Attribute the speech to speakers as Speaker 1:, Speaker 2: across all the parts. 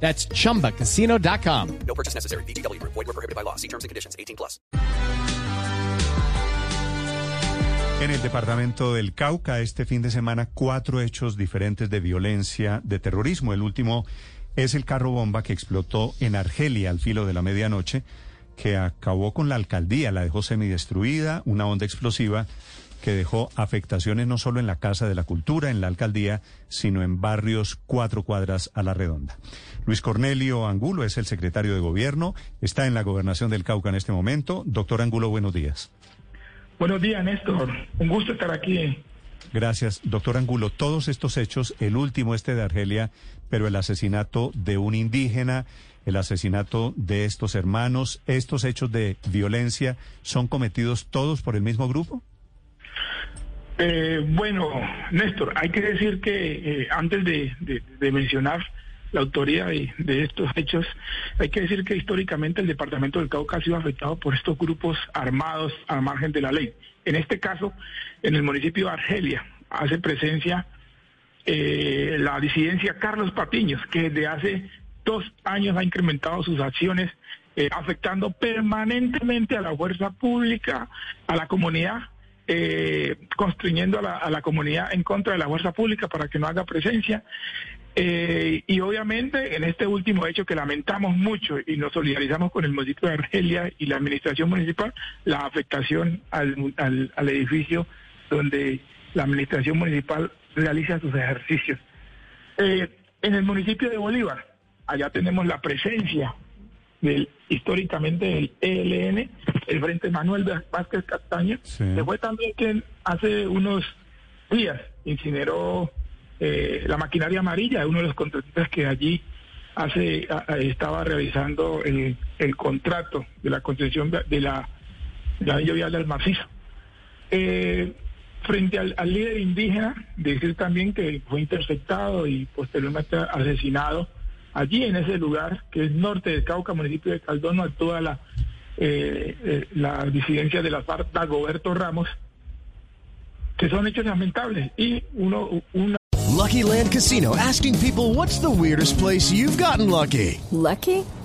Speaker 1: That's chumbacasino.com.
Speaker 2: No purchase necessary. BGW. Void were prohibited by law. See terms and conditions. 18 plus.
Speaker 3: En el departamento del Cauca, este fin de semana, cuatro hechos diferentes de violencia, de terrorismo. El último es el carro bomba que explotó en Argelia al filo de la medianoche, que acabó con la alcaldía, la dejó semidestruida, una onda explosiva que dejó afectaciones no solo en la Casa de la Cultura, en la alcaldía, sino en barrios cuatro cuadras a la redonda. Luis Cornelio Angulo es el secretario de Gobierno, está en la gobernación del Cauca en este momento. Doctor Angulo, buenos días.
Speaker 4: Buenos días, Néstor. Un gusto estar aquí.
Speaker 3: Gracias, doctor Angulo. Todos estos hechos, el último este de Argelia, pero el asesinato de un indígena, el asesinato de estos hermanos, estos hechos de violencia, ¿son cometidos todos por el mismo grupo?
Speaker 4: Eh, bueno, Néstor, hay que decir que eh, antes de, mencionar la autoría de, de, estos hechos, hay que decir que históricamente el departamento del Cauca ha sido afectado por estos grupos armados al margen de la ley. En este caso, en el municipio de Argelia, hace presencia eh, la disidencia Carlos Patiños, que desde hace dos años ha incrementado sus acciones, eh, afectando permanentemente a la fuerza pública, a la comunidad eh, a la, a la, comunidad en contra de la fuerza pública para que no haga presencia. Eh, y obviamente en este último hecho que lamentamos mucho y nos solidarizamos con el municipio de Argelia y la administración municipal, la afectación al, al, al edificio donde la administración municipal realiza sus ejercicios. Eh, en el municipio de Bolívar, allá tenemos la presencia del históricamente del ELN, el Frente Manuel Vázquez Castaño, sí. que fue también quien hace unos días incineró eh, la maquinaria amarilla, uno de los contratistas que allí hace a, a, estaba realizando el, el, contrato de la concesión de la, la vial del macizo. Eh, frente al, al, líder indígena, decir también que fue interceptado y posteriormente asesinado allí en ese lugar, que es norte de Cauca, municipio de Caldono, actúa la, eh, eh, la disidencia de la FARC, Dagoberto Ramos, que son hechos lamentables. Y uno, una
Speaker 5: Lucky Land Casino asking people what's the weirdest place you've gotten lucky?
Speaker 6: Lucky?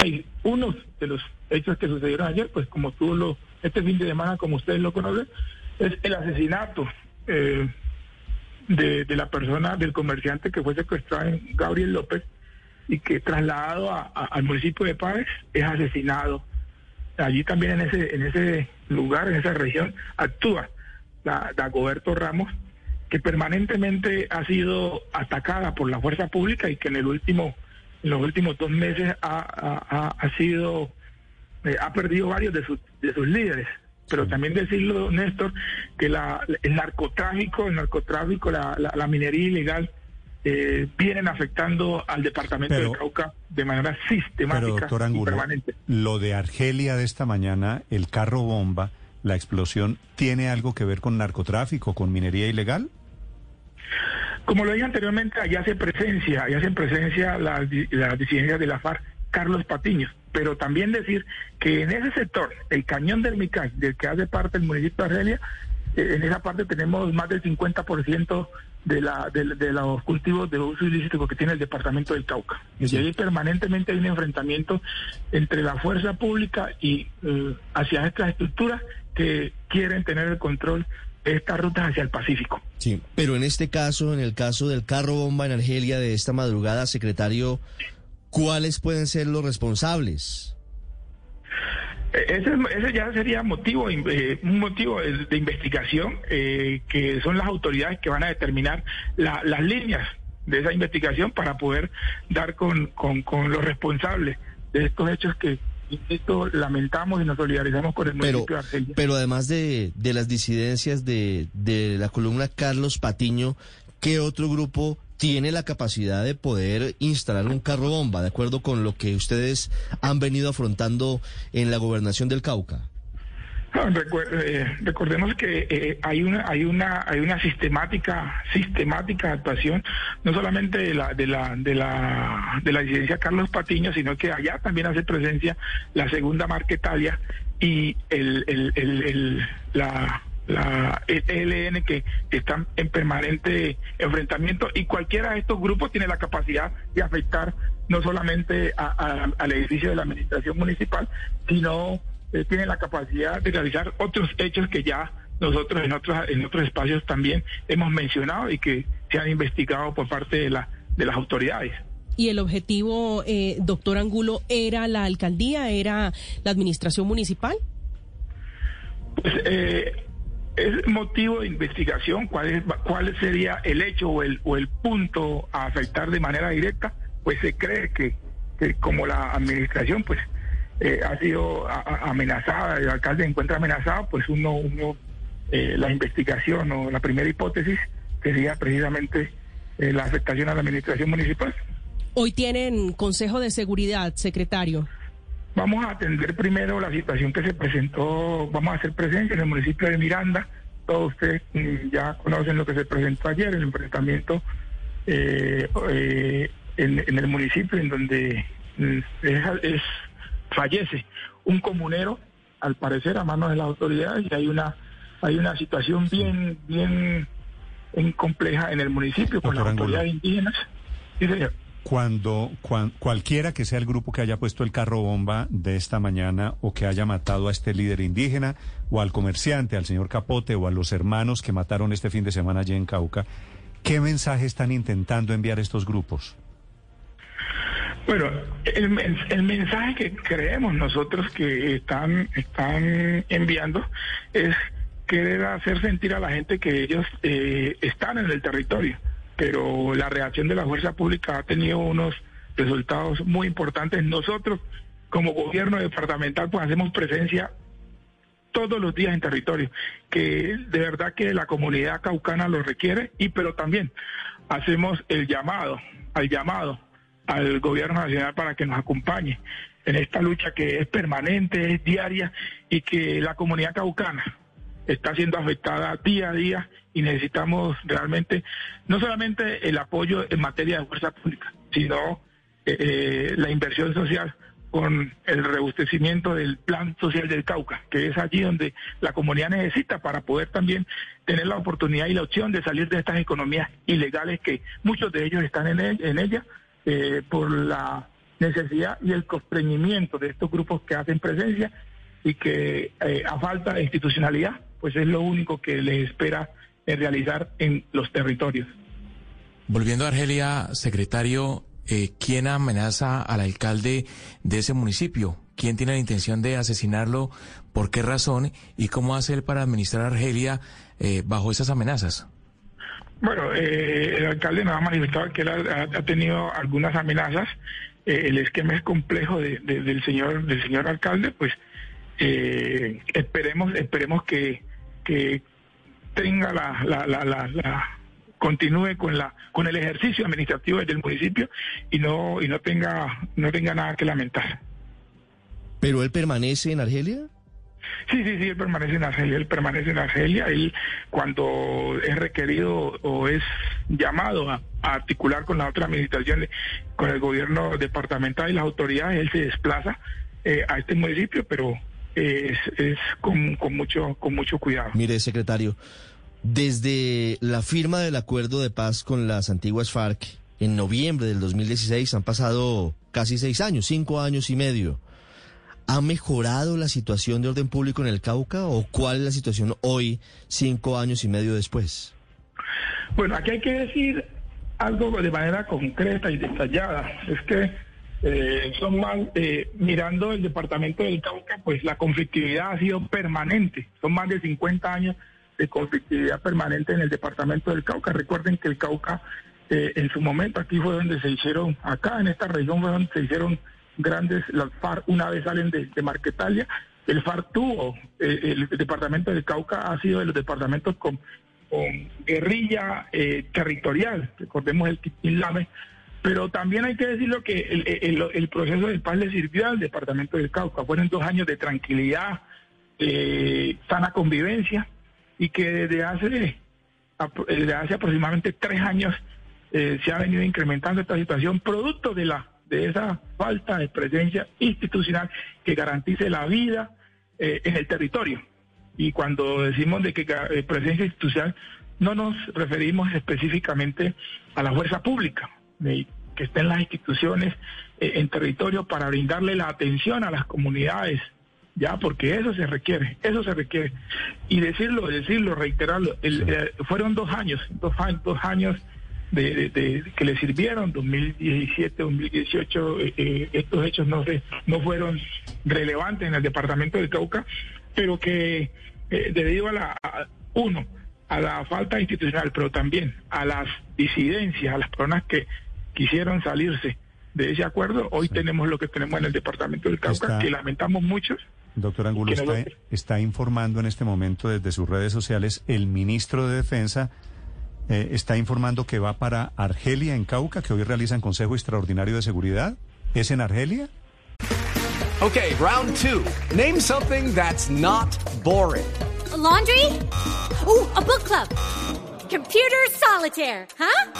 Speaker 4: Hay unos de los hechos que sucedieron ayer, pues como tú lo, este fin de semana, como ustedes lo conocen, es el asesinato eh, de, la persona, del comerciante que fue secuestrado en Gabriel López y que trasladado a, al municipio de Páez es asesinado. Allí también en ese, en ese lugar, en esa región, actúa la Dagoberto Ramos, que permanentemente ha sido atacada por la fuerza pública y que en el último, en los últimos dos meses ha, ha, ha sido, eh, ha perdido varios de sus, de sus líderes pero también decirlo, Néstor, que la, el narcotráfico, el narcotráfico, la, la, la minería ilegal eh, vienen afectando al departamento pero, de Cauca de manera sistemática
Speaker 3: pero, doctor Angulo,
Speaker 4: y permanente.
Speaker 3: Lo de Argelia de esta mañana, el carro bomba, la explosión, ¿tiene algo que ver con narcotráfico, con minería ilegal?
Speaker 4: Como lo dije anteriormente, allá hace presencia, allá hacen presencia las la disidencias de la FARC, Carlos Patiño pero también decir que en ese sector, el cañón del Micay, del que hace parte el municipio de Argelia, eh, en esa parte tenemos más del 50% de, la, de, de, los cultivos de uso ilícito que tiene el departamento del Cauca. Sí. Y ahí permanentemente hay un enfrentamiento entre la fuerza pública y eh, hacia estas estructuras que quieren tener el control estas rutas hacia el Pacífico.
Speaker 7: Sí, pero en este caso, en el caso del carro bomba en Argelia de esta madrugada, secretario, ¿cuáles pueden ser los responsables?
Speaker 4: Eh, Ese, ese ya sería motivo, eh, un motivo de, de investigación, eh, que son las autoridades que van a determinar la- las líneas de esa investigación para poder dar con, con, con los responsables de estos hechos que, insisto, lamentamos y nos solidarizamos con el
Speaker 7: Pero,
Speaker 4: municipio de Argelia.
Speaker 7: pero además de, de las disidencias de, de la columna Carlos Patiño, ¿qué otro grupo tiene la capacidad de poder instalar un carro bomba, de acuerdo con lo que ustedes han venido afrontando en la gobernación del Cauca?
Speaker 4: No, eh, recordemos que eh, hay una hay una hay una sistemática sistemática actuación no solamente de la de la de la de la disidencia Carlos Patiño sino que allá también hace presencia la segunda Marquetalia y el, el, el, la la ELN que están en permanente enfrentamiento y cualquiera de estos grupos tiene la capacidad de afectar no solamente a- al edificio de la administración municipal, sino eh, tiene la capacidad de realizar otros hechos que ya nosotros en otros en otros espacios también hemos mencionado y que se han investigado por parte de la de las autoridades.
Speaker 8: Y el objetivo, eh, doctor Angulo, era la alcaldía, era la administración municipal.
Speaker 4: Pues eh, es motivo de investigación cuál es cuál sería el hecho o el o el punto a afectar de manera directa, pues se cree que, que como la administración pues eh, ha sido a- a- amenazada, el alcalde se encuentra amenazado, pues uno uno eh, la investigación o la primera hipótesis sería precisamente eh, la afectación a la administración municipal.
Speaker 8: Hoy tienen Consejo de Seguridad, secretario.
Speaker 4: Vamos a atender primero la situación que se presentó, vamos a hacer presencia en el municipio de Miranda. Todos ustedes mm, ya conocen lo que se presentó ayer, el enfrentamiento eh, eh, en, en el municipio en donde mm, es, es- fallece un comunero, al parecer a manos de las autoridades, y hay una hay una situación bien bien, compleja en el municipio con las autoridades indígenas. Sí, señor.
Speaker 3: Cuando, cuan- cualquiera que sea el grupo que haya puesto el carro bomba de esta mañana o que haya matado a este líder indígena o al comerciante, al señor Capote o a los hermanos que mataron este fin de semana allí en Cauca, ¿qué mensaje están intentando enviar estos grupos?
Speaker 4: Bueno, el, men- el mensaje que creemos nosotros que están, están enviando es querer hacer sentir a la gente que ellos eh, están en el territorio, pero la reacción de la fuerza pública ha tenido unos resultados muy importantes. Nosotros, como gobierno departamental, pues hacemos presencia todos los días en territorio, que de verdad que la comunidad caucana lo requiere, y pero también hacemos el llamado, al llamado al gobierno nacional para que nos acompañe en esta lucha que es permanente, es diaria, y que la comunidad caucana está siendo afectada día a día y necesitamos realmente no solamente el apoyo en materia de fuerza pública, sino eh, eh, la inversión social con el rebustecimiento del plan social del Cauca, que es allí donde la comunidad necesita para poder también tener la oportunidad y la opción de salir de estas economías ilegales que muchos de ellos están en, el- en ella eh, por la necesidad y el constreñimiento de estos grupos que hacen presencia y que eh, a falta de institucionalidad, pues es lo único que les espera realizar en los territorios.
Speaker 9: Volviendo a Argelia, secretario, eh, ¿quién amenaza al alcalde de ese municipio? ¿Quién tiene la intención de asesinarlo? ¿Por qué razón? ¿Y cómo hace él para administrar Argelia eh, bajo esas amenazas?
Speaker 4: Bueno, eh, el alcalde nos ha manifestado que él ha, tenido algunas amenazas. Eh, el esquema es complejo de- de- del señor del señor alcalde, pues eh, esperemos esperemos que, que tenga la, la, la, la- continúe con la con el ejercicio administrativo del municipio y no y no tenga no tenga nada que lamentar.
Speaker 7: ¿Pero él permanece en Argelia?
Speaker 4: Sí, sí, sí, él permanece en Argelia, él permanece en Argelia, él cuando es requerido o es llamado a, articular con la otra administración, con el gobierno departamental y las autoridades, él se desplaza eh, a este municipio, pero eh, es, es con mucho con mucho cuidado.
Speaker 7: Mire, secretario, desde la firma del acuerdo de paz con las antiguas FARC en noviembre del 2016 han pasado casi seis años, cinco años y medio. ¿Ha mejorado la situación de orden público en el Cauca o cuál es la situación hoy, cinco años y medio después?
Speaker 4: Bueno, aquí hay que decir algo de manera concreta y detallada. Es que Eh, son más, eh, mirando el departamento del Cauca, pues la conflictividad ha sido permanente. Son más de 50 años de conflictividad permanente en el departamento del Cauca. Recuerden que el Cauca, eh, en su momento, aquí fue donde se hicieron, acá en esta región fue donde se hicieron grandes, las FARC una vez salen de, Marquetalia. El FARC tuvo, eh, el departamento del Cauca ha sido de los departamentos con, guerrilla eh, territorial, recordemos el Lame, pero también hay que decirlo que el, proceso de paz le sirvió al departamento del Cauca. Fueron dos años de tranquilidad, eh, sana convivencia, y que desde hace, desde hace aproximadamente tres años eh, se ha venido incrementando esta situación, producto de la de esa falta de presencia institucional que garantice la vida eh, en el territorio. Y cuando decimos de que eh, presencia institucional, no nos referimos específicamente a la fuerza pública, de, que esté en las instituciones eh, en territorio para brindarle la atención a las comunidades, ya, porque eso se requiere, eso se requiere. Y decirlo, decirlo, reiterarlo, el, fueron dos años, dos, dos años de, de, que le sirvieron, 2017, 2018, eh, eh, estos hechos no, no fueron relevantes en el departamento de Cauca, pero que eh, debido a la, uno, a la falta institucional, pero también a las disidencias, a las personas que quisieron salirse de ese acuerdo, hoy tenemos lo que tenemos en el departamento del Cauca, que lamentamos mucho.
Speaker 3: Doctor Angulo, está, está informando en este momento desde sus redes sociales el ministro de Defensa eh, está informando que va para Argelia, en Cauca, que hoy realizan Consejo Extraordinario de Seguridad. ¿Es en Argelia?
Speaker 10: Okay, round two. Name something that's not boring.
Speaker 11: laundry? Ooh, a book club. Computer solitaire, huh?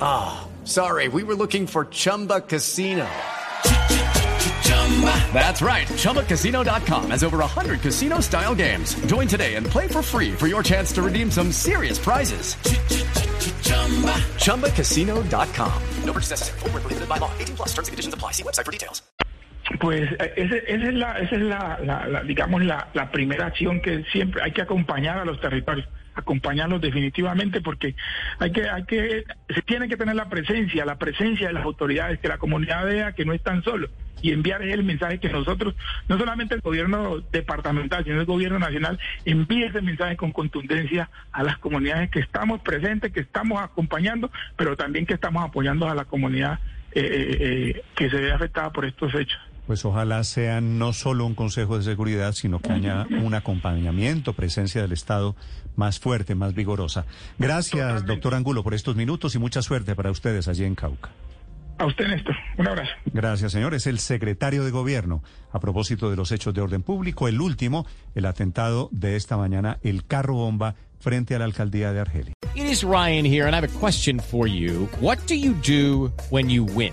Speaker 10: Ah, oh, sorry, we were looking for Chumba Casino. That's right. ChumbaCasino.com has over 100 casino style games. Join today and play for free for your chance to redeem some serious prizes. ChumbaCasino.com. No purchase necessary. Full prohibited by law. 18 plus terms and conditions apply. See website for details.
Speaker 4: Pues eh, esa, esa es, la, esa es la, la, la digamos, la, la primera acción que siempre hay que acompañar a los territorios acompañarlos definitivamente porque hay que hay que se tiene que tener la presencia la presencia de las autoridades que la comunidad vea que no están solos y enviar el mensaje que nosotros, no solamente el gobierno departamental, sino el gobierno nacional, envíe ese mensaje con contundencia a las comunidades que estamos presentes, que estamos acompañando, pero también que estamos apoyando a la comunidad eh, eh, eh que se ve afectada por estos hechos.
Speaker 3: Pues ojalá sea no solo un Consejo de Seguridad, sino que haya un acompañamiento, presencia del Estado más fuerte, más vigorosa. Gracias, doctor Angulo, por estos minutos y mucha suerte para ustedes allí en Cauca.
Speaker 4: A usted, Néstor. Un abrazo.
Speaker 3: Gracias, señor. Es el secretario de Gobierno. A propósito de los hechos de orden público, el último, el atentado de esta mañana, el carro bomba frente a la alcaldía de Argelia.
Speaker 1: It is Ryan here, and I have a question for you. What do you do when you win?